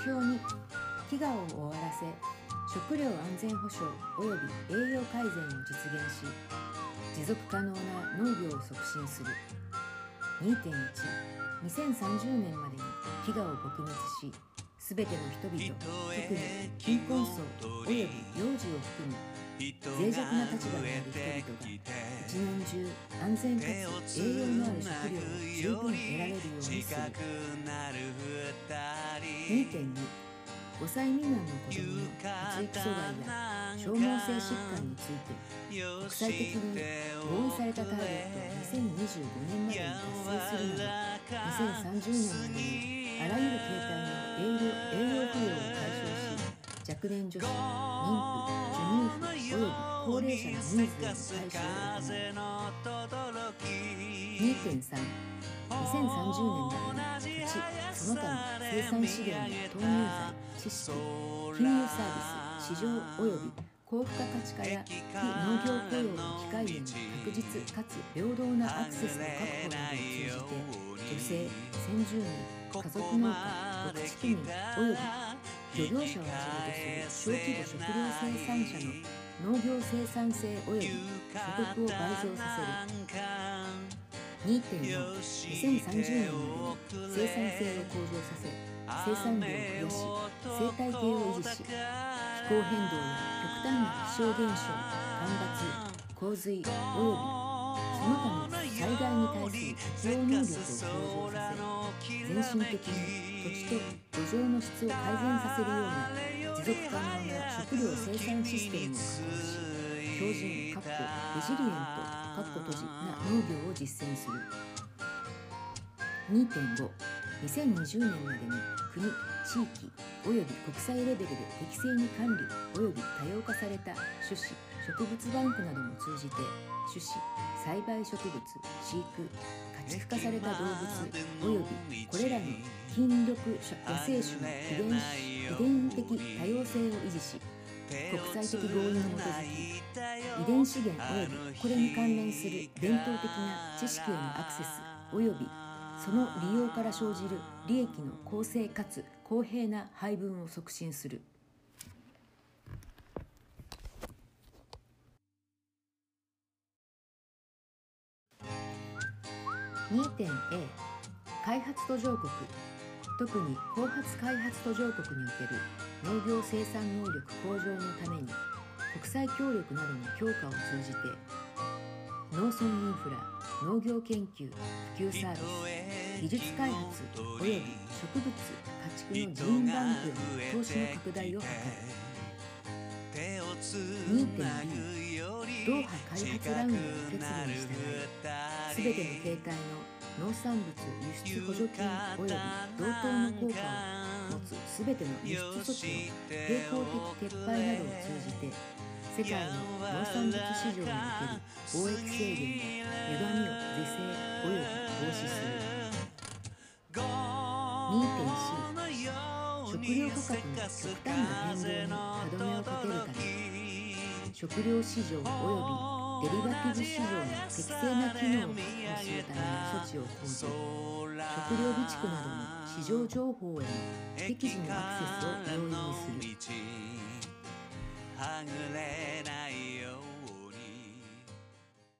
標に飢餓を終わらせ食料安全保障及び栄養改善を実現し持続可能な農業を促進する。2.12030年までに飢餓を撲滅し全ての人々特に貧困層及び幼児を含む脆弱な立場にある。人々が一年中安全かつ栄養のある食料を十分得られるようにする2.2 5歳未満の子供の発育阻害や消耗性疾患について国際的に合意されたターゲットを2025年までに達成するなど2030年までにあらゆる形態の栄養栄養不良を解消し若年女子妊婦授乳婦及び高齢者のニーズへの対処を行う2.3 2030年までに土その他の生産資源や投入剤知識金融サービス市場及び高付加価値化や非農業雇用の機会への確実かつ平等なアクセスの確保などを通じて女性先住民家族農家牧畜民及び漁業者をはじめとする小規模食料生産者の農業生産性及び所得を倍増させる2.4 2030年までに生産性を向上させ生産量を増やし生態系を維持し気候変動や極端な気象現象干ばつ洪水及びその他の災害に対する適応能力を向上させ全身的に土地と土壌の質を改善させるような持続可能な食料生産システムを確保し標準レジリエント確保閉じな農業を実践する2.5 2020年までに国地域及び国際レベルで適正に管理及び多様化された種子植物バンクなども通じて種子栽培植物飼育家畜化された動物及びこれらの筋力野生種の遺伝遺伝的多様性を維持し国際的合意に基づき遺伝資源及びこれに関連する伝統的な知識へのアクセス及びその利用から生じる利益の公正かつ公平な配分を促進する。2.A 開発途上国。特に後発開発途上国における農業生産能力向上のために国際協力などの強化を通じて農村インフラ農業研究普及サービス技術開発及び植物家畜の人員バンクへの投資の拡大を図る2.2ドーハ開発ラウンドの決議に従い全ての形態の農産物輸出補助金及び同等の効果を持つ全ての輸出措置の並行的撤廃などを通じて世界の農産物市場における貿易制限や歪みを是正及び防止する2.4食料価格の極端な変動に歯止めをかけるため食料市場及びデリバティブ市場の適正な機能を確保するた。めの措置を講じ食料備蓄などの市場情報への適時のアクセスを容易にするはぐれない